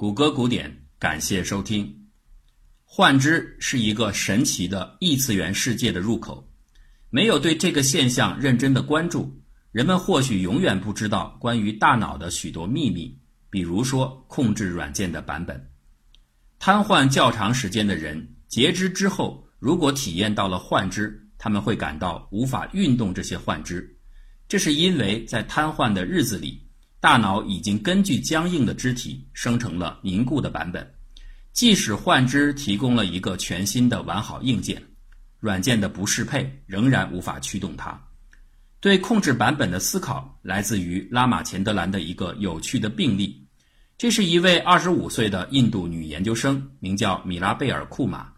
谷歌古典，感谢收听。幻肢是一个神奇的异次元世界的入口。没有对这个现象认真的关注，人们或许永远不知道关于大脑的许多秘密，比如说控制软件的版本。瘫痪较长时间的人，截肢之后，如果体验到了幻肢，他们会感到无法运动这些幻肢。这是因为在瘫痪的日子里。大脑已经根据僵硬的肢体生成了凝固的版本，即使幻肢提供了一个全新的完好硬件，软件的不适配仍然无法驱动它。对控制版本的思考来自于拉玛钱德兰的一个有趣的病例。这是一位二十五岁的印度女研究生，名叫米拉贝尔库玛。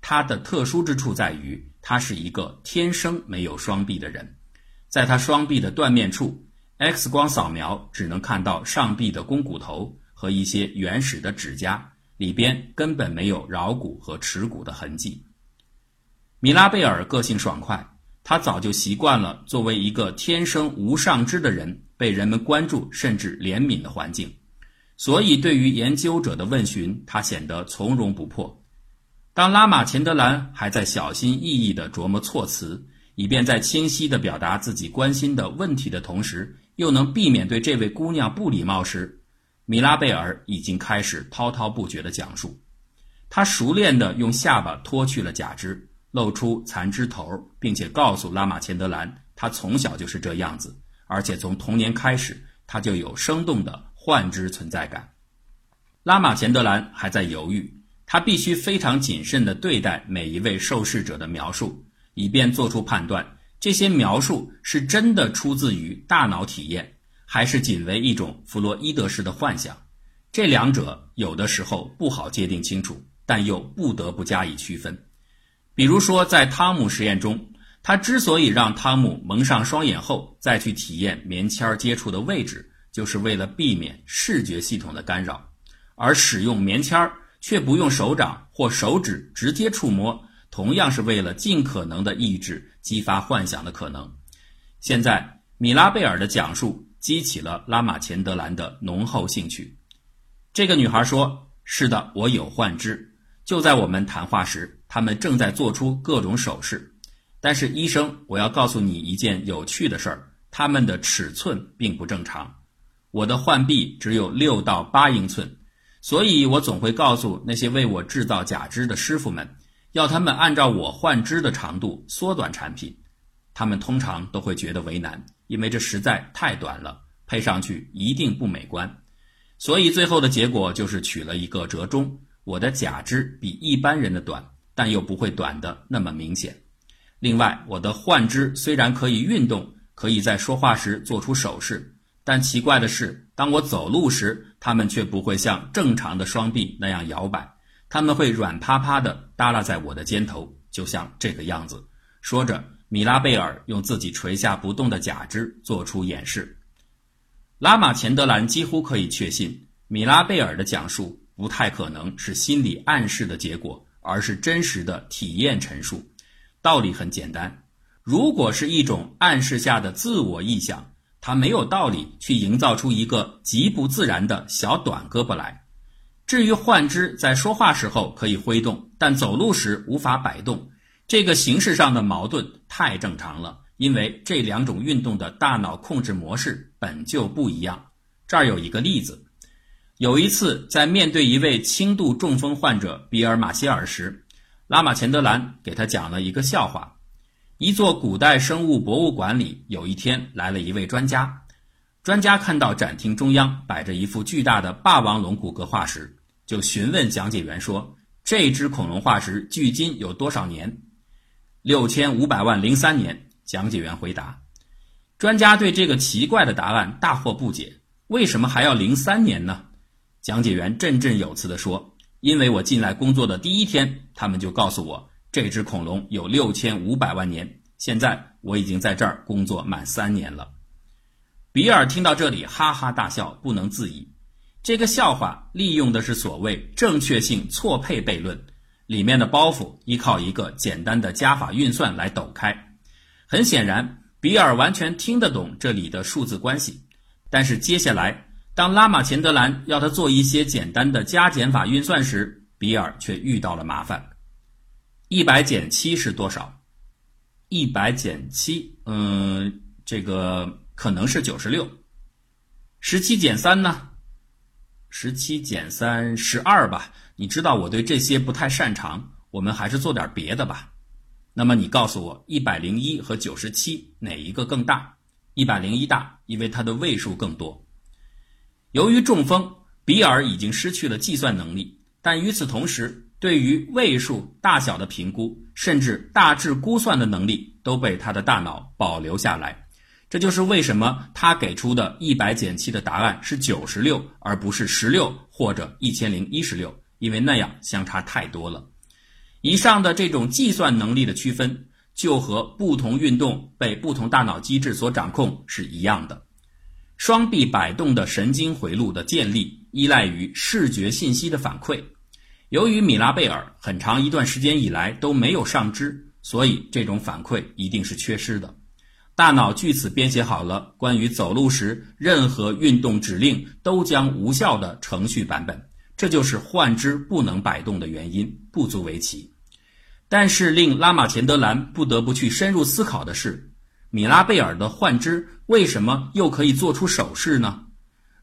她的特殊之处在于，她是一个天生没有双臂的人，在她双臂的断面处。X 光扫描只能看到上臂的肱骨头和一些原始的指甲，里边根本没有桡骨和耻骨的痕迹。米拉贝尔个性爽快，他早就习惯了作为一个天生无上肢的人被人们关注甚至怜悯的环境，所以对于研究者的问询，他显得从容不迫。当拉玛钱德兰还在小心翼翼地琢磨措辞，以便在清晰地表达自己关心的问题的同时，又能避免对这位姑娘不礼貌时，米拉贝尔已经开始滔滔不绝地讲述。他熟练地用下巴脱去了假肢，露出残肢头，并且告诉拉玛钱德兰，他从小就是这样子，而且从童年开始，他就有生动的幻肢存在感。拉玛钱德兰还在犹豫，他必须非常谨慎地对待每一位受试者的描述，以便做出判断。这些描述是真的出自于大脑体验，还是仅为一种弗洛伊德式的幻想？这两者有的时候不好界定清楚，但又不得不加以区分。比如说，在汤姆实验中，他之所以让汤姆蒙上双眼后再去体验棉签接触的位置，就是为了避免视觉系统的干扰；而使用棉签却不用手掌或手指直接触摸。同样是为了尽可能的抑制激发幻想的可能。现在，米拉贝尔的讲述激起了拉玛钱德兰的浓厚兴趣。这个女孩说：“是的，我有幻肢。就在我们谈话时，他们正在做出各种手势。但是，医生，我要告诉你一件有趣的事儿：他们的尺寸并不正常。我的幻臂只有六到八英寸，所以我总会告诉那些为我制造假肢的师傅们。”要他们按照我幻肢的长度缩短产品，他们通常都会觉得为难，因为这实在太短了，配上去一定不美观。所以最后的结果就是取了一个折中。我的假肢比一般人的短，但又不会短的那么明显。另外，我的幻肢虽然可以运动，可以在说话时做出手势，但奇怪的是，当我走路时，它们却不会像正常的双臂那样摇摆。他们会软趴趴地耷拉在我的肩头，就像这个样子。说着，米拉贝尔用自己垂下不动的假肢做出演示。拉玛钱德兰几乎可以确信，米拉贝尔的讲述不太可能是心理暗示的结果，而是真实的体验陈述。道理很简单：如果是一种暗示下的自我臆想，他没有道理去营造出一个极不自然的小短胳膊来。至于幻肢在说话时候可以挥动，但走路时无法摆动，这个形式上的矛盾太正常了，因为这两种运动的大脑控制模式本就不一样。这儿有一个例子：有一次在面对一位轻度中风患者比尔马歇尔时，拉玛钱德兰给他讲了一个笑话。一座古代生物博物馆里，有一天来了一位专家，专家看到展厅中央摆着一副巨大的霸王龙骨骼化石。就询问讲解员说：“这只恐龙化石距今有多少年？”六千五百万零三年。讲解员回答。专家对这个奇怪的答案大惑不解：“为什么还要零三年呢？”讲解员振振有词地说：“因为我进来工作的第一天，他们就告诉我这只恐龙有六千五百万年。现在我已经在这儿工作满三年了。”比尔听到这里，哈哈大笑，不能自已。这个笑话利用的是所谓正确性错配悖论，里面的包袱依靠一个简单的加法运算来抖开。很显然，比尔完全听得懂这里的数字关系，但是接下来当拉玛钱德兰要他做一些简单的加减法运算时，比尔却遇到了麻烦。一百减七是多少？一百减七，嗯，这个可能是九十六。十七减三呢？十七减三十二吧。你知道我对这些不太擅长，我们还是做点别的吧。那么你告诉我，一百零一和九十七哪一个更大？一百零一大，因为它的位数更多。由于中风，比尔已经失去了计算能力，但与此同时，对于位数大小的评估，甚至大致估算的能力，都被他的大脑保留下来。这就是为什么他给出的一百减七的答案是九十六，而不是十六或者一千零一十六，因为那样相差太多了。以上的这种计算能力的区分，就和不同运动被不同大脑机制所掌控是一样的。双臂摆动的神经回路的建立依赖于视觉信息的反馈。由于米拉贝尔很长一段时间以来都没有上肢，所以这种反馈一定是缺失的。大脑据此编写好了关于走路时任何运动指令都将无效的程序版本。这就是幻肢不能摆动的原因，不足为奇。但是令拉马钱德兰不得不去深入思考的是，米拉贝尔的幻肢为什么又可以做出手势呢？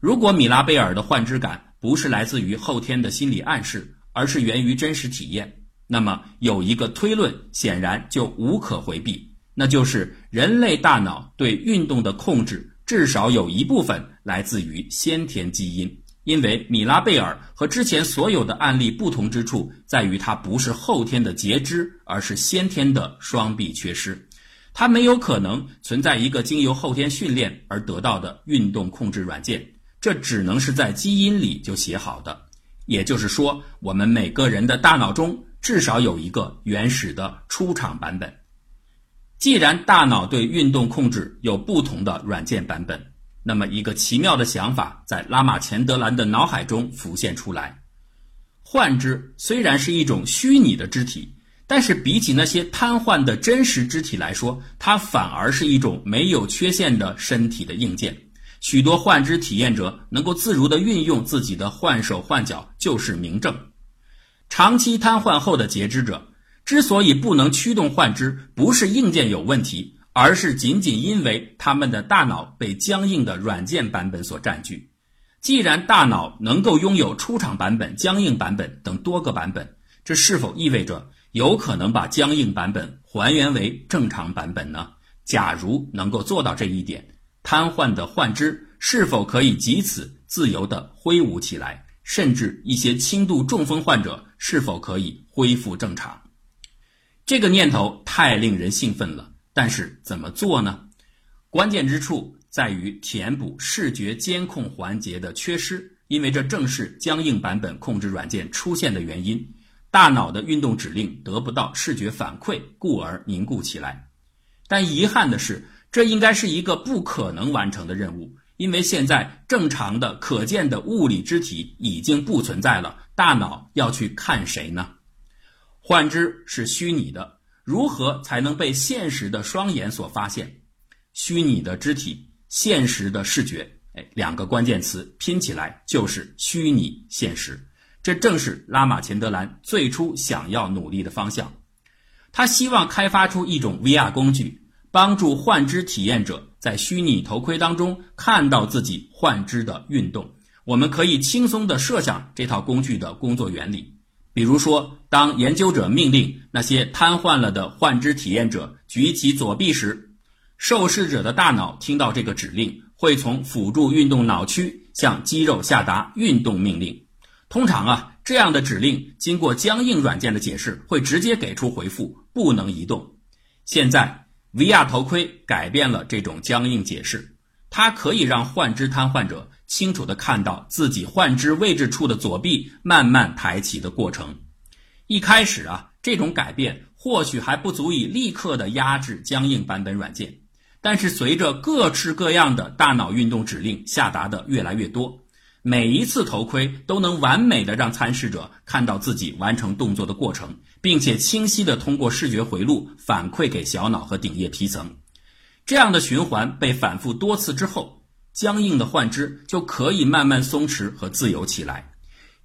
如果米拉贝尔的幻肢感不是来自于后天的心理暗示，而是源于真实体验，那么有一个推论显然就无可回避，那就是人类大脑对运动的控制至少有一部分来自于先天基因。因为米拉贝尔和之前所有的案例不同之处在于，他不是后天的截肢，而是先天的双臂缺失。他没有可能存在一个经由后天训练而得到的运动控制软件，这只能是在基因里就写好的。也就是说，我们每个人的大脑中至少有一个原始的出厂版本。既然大脑对运动控制有不同的软件版本。那么，一个奇妙的想法在拉马钱德兰的脑海中浮现出来：幻肢虽然是一种虚拟的肢体，但是比起那些瘫痪的真实肢体来说，它反而是一种没有缺陷的身体的硬件。许多幻肢体验者能够自如地运用自己的幻手幻脚，就是明证。长期瘫痪后的截肢者之所以不能驱动幻肢，不是硬件有问题。而是仅仅因为他们的大脑被僵硬的软件版本所占据。既然大脑能够拥有出厂版本、僵硬版本等多个版本，这是否意味着有可能把僵硬版本还原为正常版本呢？假如能够做到这一点，瘫痪的幻肢是否可以即此自由地挥舞起来？甚至一些轻度中风患者是否可以恢复正常？这个念头太令人兴奋了。但是怎么做呢？关键之处在于填补视觉监控环节的缺失，因为这正是僵硬版本控制软件出现的原因。大脑的运动指令得不到视觉反馈，故而凝固起来。但遗憾的是，这应该是一个不可能完成的任务，因为现在正常的可见的物理肢体已经不存在了。大脑要去看谁呢？幻肢是虚拟的。如何才能被现实的双眼所发现？虚拟的肢体，现实的视觉，哎，两个关键词拼起来就是虚拟现实。这正是拉马钱德兰最初想要努力的方向。他希望开发出一种 VR 工具，帮助幻肢体验者在虚拟头盔当中看到自己幻肢的运动。我们可以轻松地设想这套工具的工作原理。比如说，当研究者命令那些瘫痪了的幻肢体验者举起左臂时，受试者的大脑听到这个指令，会从辅助运动脑区向肌肉下达运动命令。通常啊，这样的指令经过僵硬软件的解释，会直接给出回复，不能移动。现在，VR 头盔改变了这种僵硬解释，它可以让幻肢瘫痪者。清楚地看到自己患肢位置处的左臂慢慢抬起的过程。一开始啊，这种改变或许还不足以立刻的压制僵硬版本软件，但是随着各式各样的大脑运动指令下达的越来越多，每一次头盔都能完美的让参试者看到自己完成动作的过程，并且清晰的通过视觉回路反馈给小脑和顶叶皮层。这样的循环被反复多次之后。僵硬的幻肢就可以慢慢松弛和自由起来。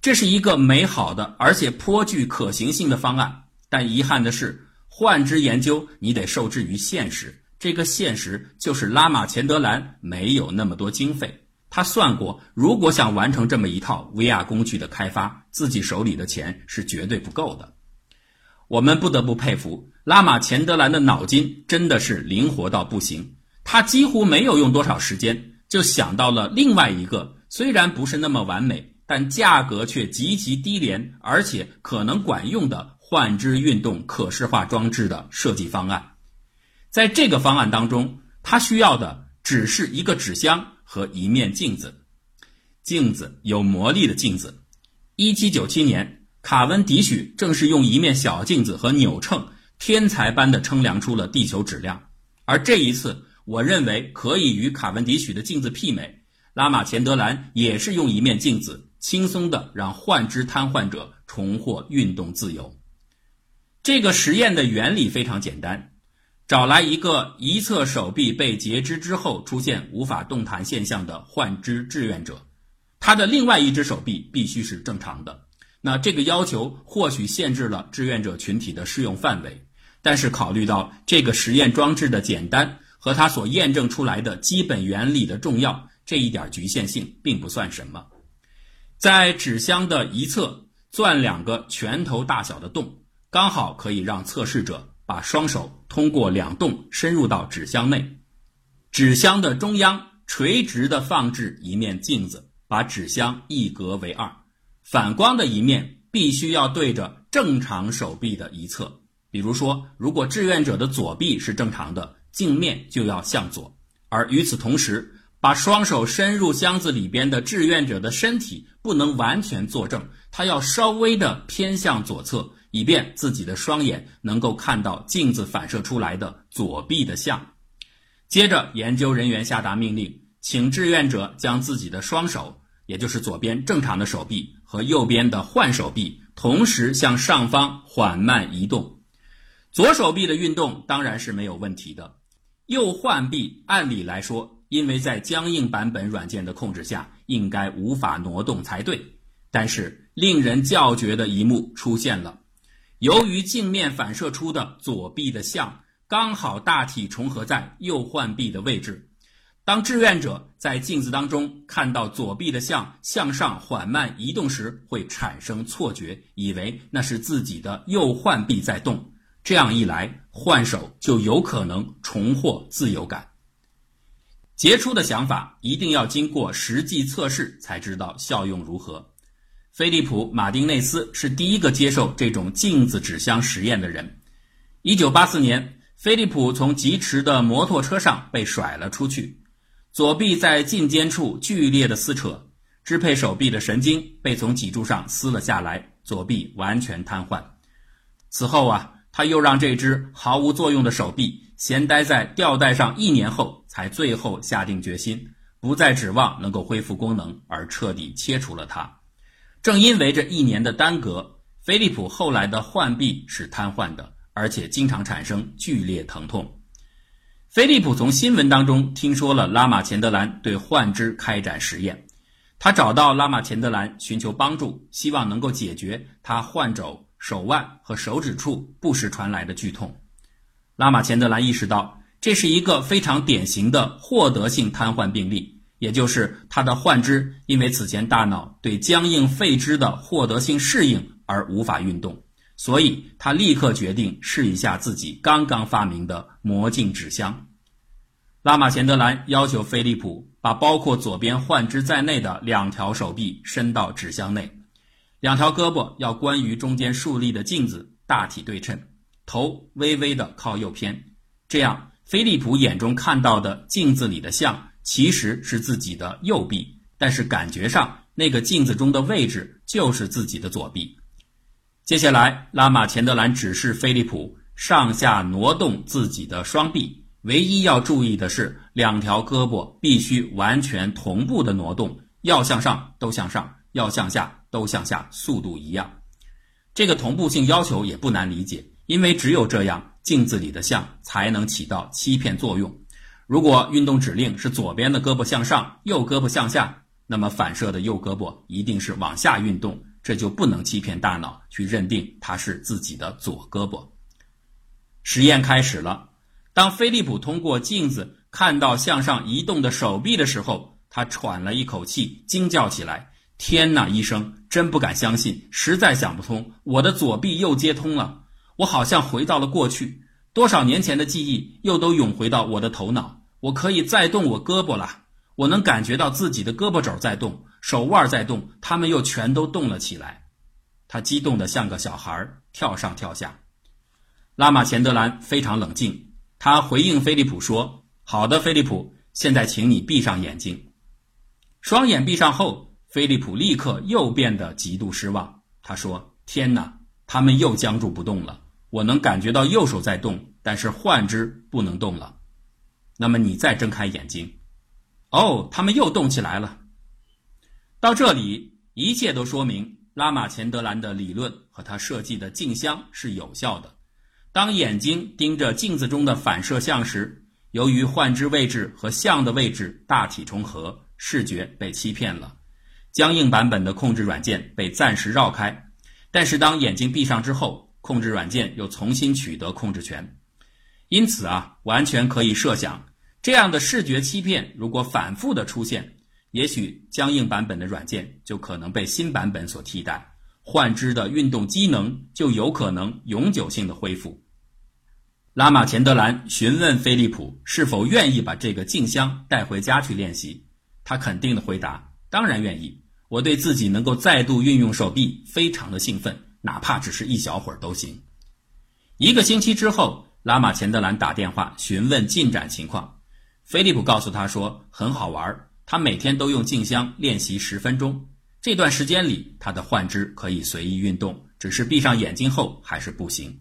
这是一个美好的而且颇具可行性的方案，但遗憾的是，幻肢研究你得受制于现实。这个现实就是拉玛钱德兰没有那么多经费。他算过，如果想完成这么一套 VR 工具的开发，自己手里的钱是绝对不够的。我们不得不佩服拉玛钱德兰的脑筋真的是灵活到不行。他几乎没有用多少时间，就想到了另外一个虽然不是那么完美，但价格却极其低廉，而且可能管用的幻肢运动可视化装置的设计方案。在这个方案当中，他需要的只是一个纸箱和一面镜子，镜子有魔力的镜子。一七九七年，卡文迪许正是用一面小镜子和扭秤，天才般的称量出了地球质量。而这一次，我认为可以与卡文迪许的镜子媲美。拉玛钱德兰也是用一面镜子，轻松的让幻肢瘫痪者重获运动自由。这个实验的原理非常简单。找来一个一侧手臂被截肢之后出现无法动弹现象的幻肢志愿者，他的另外一只手臂必须是正常的。那这个要求或许限制了志愿者群体的适用范围，但是考虑到这个实验装置的简单和它所验证出来的基本原理的重要，这一点局限性并不算什么。在纸箱的一侧钻两个拳头大小的洞，刚好可以让测试者。把双手通过两洞深入到纸箱内，纸箱的中央垂直的放置一面镜子，把纸箱一格为二，反光的一面必须要对着正常手臂的一侧。比如说，如果志愿者的左臂是正常的，镜面就要向左；而与此同时，把双手伸入箱子里边的志愿者的身体不能完全坐正，他要稍微的偏向左侧。以便自己的双眼能够看到镜子反射出来的左臂的像。接着，研究人员下达命令，请志愿者将自己的双手，也就是左边正常的手臂和右边的换手臂，同时向上方缓慢移动。左手臂的运动当然是没有问题的，右换臂按理来说，因为在僵硬版本软件的控制下，应该无法挪动才对。但是，令人叫绝的一幕出现了。由于镜面反射出的左臂的像刚好大体重合在右换臂的位置，当志愿者在镜子当中看到左臂的像向上缓慢移动时，会产生错觉，以为那是自己的右换臂在动。这样一来，换手就有可能重获自由感。杰出的想法一定要经过实际测试才知道效用如何。菲利普·马丁内斯是第一个接受这种镜子纸箱实验的人。一九八四年，菲利普从疾驰的摩托车上被甩了出去，左臂在颈肩处剧烈的撕扯，支配手臂的神经被从脊柱上撕了下来，左臂完全瘫痪。此后啊，他又让这只毫无作用的手臂闲待在吊带上一年后，才最后下定决心，不再指望能够恢复功能，而彻底切除了它。正因为这一年的耽搁，菲利普后来的患臂是瘫痪的，而且经常产生剧烈疼痛。菲利普从新闻当中听说了拉玛钱德兰对患肢开展实验，他找到拉玛钱德兰寻求帮助，希望能够解决他患肘、手腕和手指处不时传来的剧痛。拉玛钱德兰意识到这是一个非常典型的获得性瘫痪病例。也就是他的患肢因为此前大脑对僵硬废肢的获得性适应而无法运动，所以他立刻决定试一下自己刚刚发明的魔镜纸箱。拉玛钱德兰要求菲利普把包括左边患肢在内的两条手臂伸到纸箱内，两条胳膊要关于中间竖立的镜子大体对称，头微微的靠右偏，这样菲利普眼中看到的镜子里的像。其实是自己的右臂，但是感觉上那个镜子中的位置就是自己的左臂。接下来，拉玛钱德兰指示菲利普上下挪动自己的双臂，唯一要注意的是，两条胳膊必须完全同步的挪动，要向上都向上，要向下都向下，速度一样。这个同步性要求也不难理解，因为只有这样，镜子里的像才能起到欺骗作用。如果运动指令是左边的胳膊向上，右胳膊向下，那么反射的右胳膊一定是往下运动，这就不能欺骗大脑去认定它是自己的左胳膊。实验开始了。当菲利普通过镜子看到向上移动的手臂的时候，他喘了一口气，惊叫起来：“天哪！医生，真不敢相信，实在想不通，我的左臂又接通了，我好像回到了过去，多少年前的记忆又都涌回到我的头脑，我可以再动我胳膊了，我能感觉到自己的胳膊肘在动，手腕在动，他们又全都动了起来。”他激动得像个小孩，跳上跳下。拉玛钱德兰非常冷静。他回应菲利普说：“好的，菲利普，现在请你闭上眼睛。”双眼闭上后，菲利普立刻又变得极度失望。他说：“天哪，他们又僵住不动了。我能感觉到右手在动，但是幻肢不能动了。那么你再睁开眼睛。哦，他们又动起来了。到这里，一切都说明拉玛钱德兰的理论和他设计的镜箱是有效的。”当眼睛盯着镜子中的反射像时，由于幻肢位置和像的位置大体重合，视觉被欺骗了。僵硬版本的控制软件被暂时绕开，但是当眼睛闭上之后，控制软件又重新取得控制权。因此啊，完全可以设想，这样的视觉欺骗如果反复的出现，也许僵硬版本的软件就可能被新版本所替代。幻肢的运动机能就有可能永久性的恢复。拉玛钱德兰询问菲利普是否愿意把这个镜箱带回家去练习，他肯定的回答：“当然愿意。我对自己能够再度运用手臂非常的兴奋，哪怕只是一小会儿都行。”一个星期之后，拉玛钱德兰打电话询问进展情况，菲利普告诉他说：“很好玩，他每天都用镜箱练习十分钟。”这段时间里，他的幻肢可以随意运动，只是闭上眼睛后还是不行。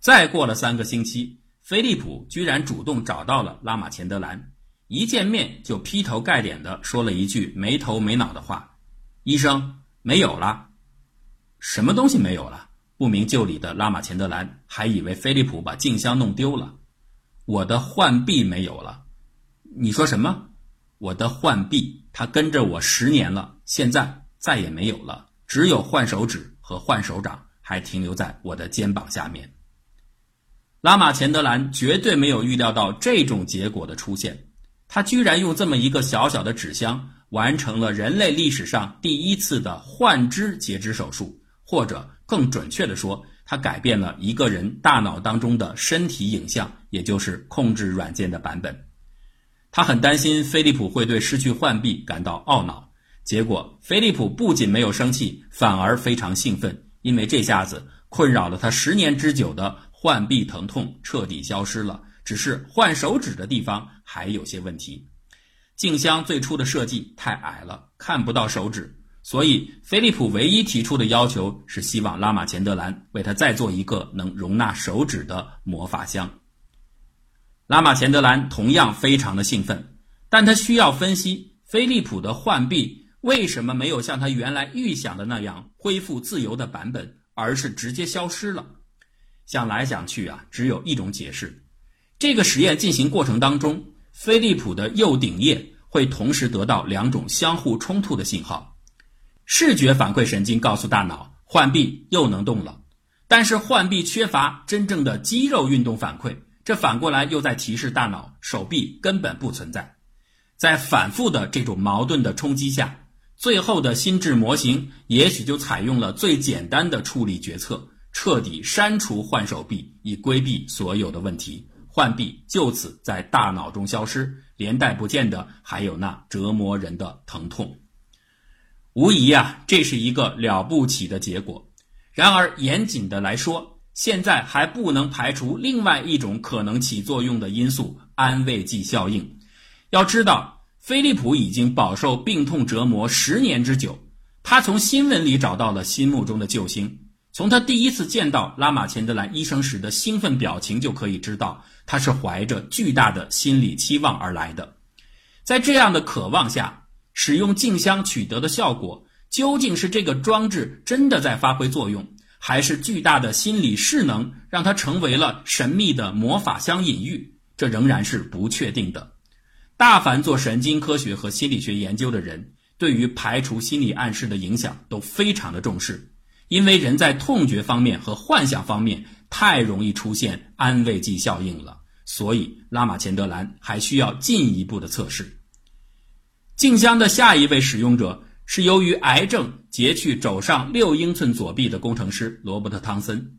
再过了三个星期，菲利普居然主动找到了拉玛钱德兰，一见面就劈头盖脸的说了一句没头没脑的话：“医生，没有了，什么东西没有了？”不明就里的拉玛钱德兰还以为菲利普把镜箱弄丢了。我的幻臂没有了，你说什么？我的幻臂，它跟着我十年了。现在再也没有了，只有换手指和换手掌还停留在我的肩膀下面。拉玛钱德兰绝对没有预料到这种结果的出现，他居然用这么一个小小的纸箱完成了人类历史上第一次的换肢截肢手术，或者更准确的说，他改变了一个人大脑当中的身体影像，也就是控制软件的版本。他很担心菲利普会对失去幻臂感到懊恼。结果，菲利普不仅没有生气，反而非常兴奋，因为这下子困扰了他十年之久的患臂疼痛彻底消失了。只是换手指的地方还有些问题。镜箱最初的设计太矮了，看不到手指，所以菲利普唯一提出的要求是希望拉玛钱德兰为他再做一个能容纳手指的魔法箱。拉玛钱德兰同样非常的兴奋，但他需要分析菲利普的患臂。为什么没有像他原来预想的那样恢复自由的版本，而是直接消失了？想来想去啊，只有一种解释：这个实验进行过程当中，飞利浦的右顶叶会同时得到两种相互冲突的信号。视觉反馈神经告诉大脑，浣臂又能动了，但是浣臂缺乏真正的肌肉运动反馈，这反过来又在提示大脑，手臂根本不存在。在反复的这种矛盾的冲击下。最后的心智模型也许就采用了最简单的处理决策，彻底删除换手臂，以规避所有的问题，浣碧就此在大脑中消失，连带不见的还有那折磨人的疼痛。无疑啊，这是一个了不起的结果。然而，严谨的来说，现在还不能排除另外一种可能起作用的因素——安慰剂效应。要知道。菲利普已经饱受病痛折磨十年之久，他从新闻里找到了心目中的救星。从他第一次见到拉玛钱德兰医生时的兴奋表情就可以知道，他是怀着巨大的心理期望而来的。在这样的渴望下，使用镜箱取得的效果，究竟是这个装置真的在发挥作用，还是巨大的心理势能让它成为了神秘的魔法箱隐喻？这仍然是不确定的。大凡做神经科学和心理学研究的人，对于排除心理暗示的影响都非常的重视，因为人在痛觉方面和幻想方面太容易出现安慰剂效应了，所以拉玛钱德兰还需要进一步的测试。静香的下一位使用者是由于癌症截去肘上六英寸左臂的工程师罗伯特·汤森。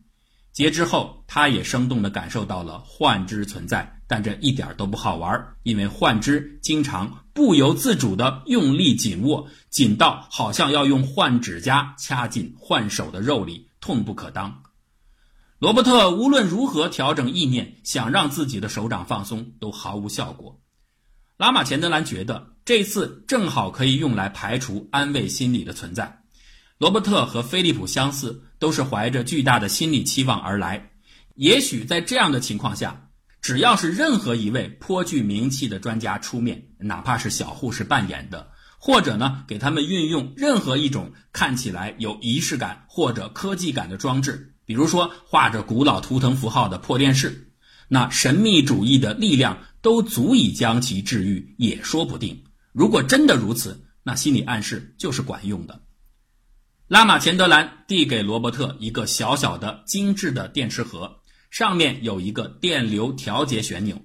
截肢后，他也生动地感受到了幻肢存在，但这一点都不好玩，因为幻肢经常不由自主地用力紧握，紧到好像要用幻指甲掐进幻手的肉里，痛不可当。罗伯特无论如何调整意念，想让自己的手掌放松，都毫无效果。拉马钱德兰觉得这次正好可以用来排除安慰心理的存在。罗伯特和菲利普相似。都是怀着巨大的心理期望而来，也许在这样的情况下，只要是任何一位颇具名气的专家出面，哪怕是小护士扮演的，或者呢给他们运用任何一种看起来有仪式感或者科技感的装置，比如说画着古老图腾符号的破电视，那神秘主义的力量都足以将其治愈，也说不定。如果真的如此，那心理暗示就是管用的。拉玛钱德兰递给罗伯特一个小小的、精致的电池盒，上面有一个电流调节旋钮。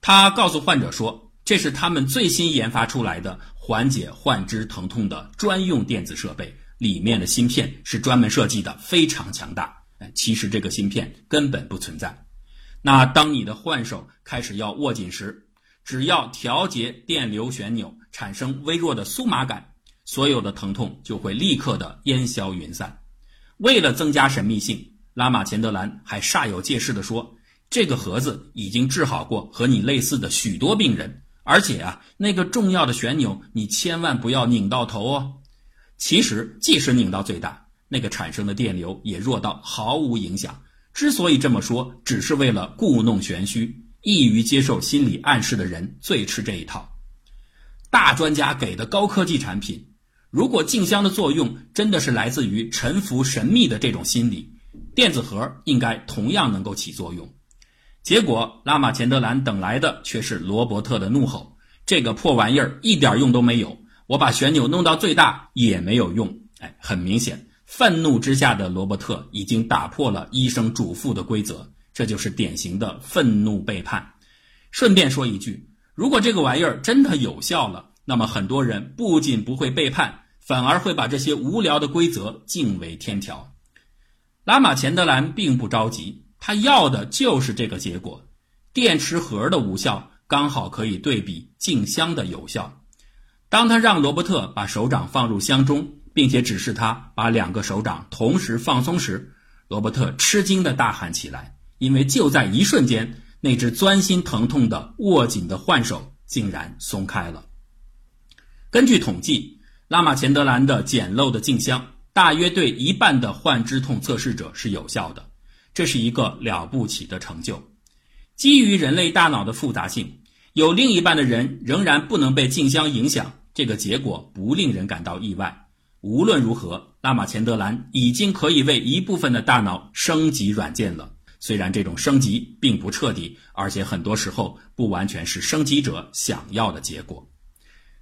他告诉患者说：“这是他们最新研发出来的缓解患肢疼痛的专用电子设备，里面的芯片是专门设计的，非常强大。”其实这个芯片根本不存在。那当你的患手开始要握紧时，只要调节电流旋钮，产生微弱的酥麻感。所有的疼痛就会立刻的烟消云散。为了增加神秘性，拉玛钱德兰还煞有介事地说：“这个盒子已经治好过和你类似的许多病人，而且啊，那个重要的旋钮你千万不要拧到头哦。其实，即使拧到最大，那个产生的电流也弱到毫无影响。之所以这么说，只是为了故弄玄虚。易于接受心理暗示的人最吃这一套。大专家给的高科技产品。”如果静香的作用真的是来自于臣服神秘的这种心理，电子盒应该同样能够起作用。结果，拉玛钱德兰等来的却是罗伯特的怒吼：“这个破玩意儿一点用都没有！我把旋钮弄到最大也没有用。”哎，很明显，愤怒之下的罗伯特已经打破了医生嘱咐的规则，这就是典型的愤怒背叛。顺便说一句，如果这个玩意儿真的有效了，那么很多人不仅不会背叛，反而会把这些无聊的规则敬为天条。拉玛钱德兰并不着急，他要的就是这个结果。电池盒的无效刚好可以对比静香的有效。当他让罗伯特把手掌放入箱中，并且指示他把两个手掌同时放松时，罗伯特吃惊地大喊起来，因为就在一瞬间，那只钻心疼痛的握紧的换手竟然松开了。根据统计，拉玛钱德兰的简陋的静香大约对一半的患肢痛测试者是有效的，这是一个了不起的成就。基于人类大脑的复杂性，有另一半的人仍然不能被静香影响，这个结果不令人感到意外。无论如何，拉玛钱德兰已经可以为一部分的大脑升级软件了，虽然这种升级并不彻底，而且很多时候不完全是升级者想要的结果。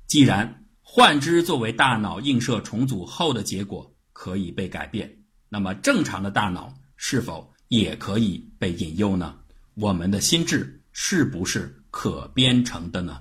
既然幻肢作为大脑映射重组后的结果可以被改变，那么正常的大脑是否也可以被引诱呢？我们的心智是不是可编程的呢？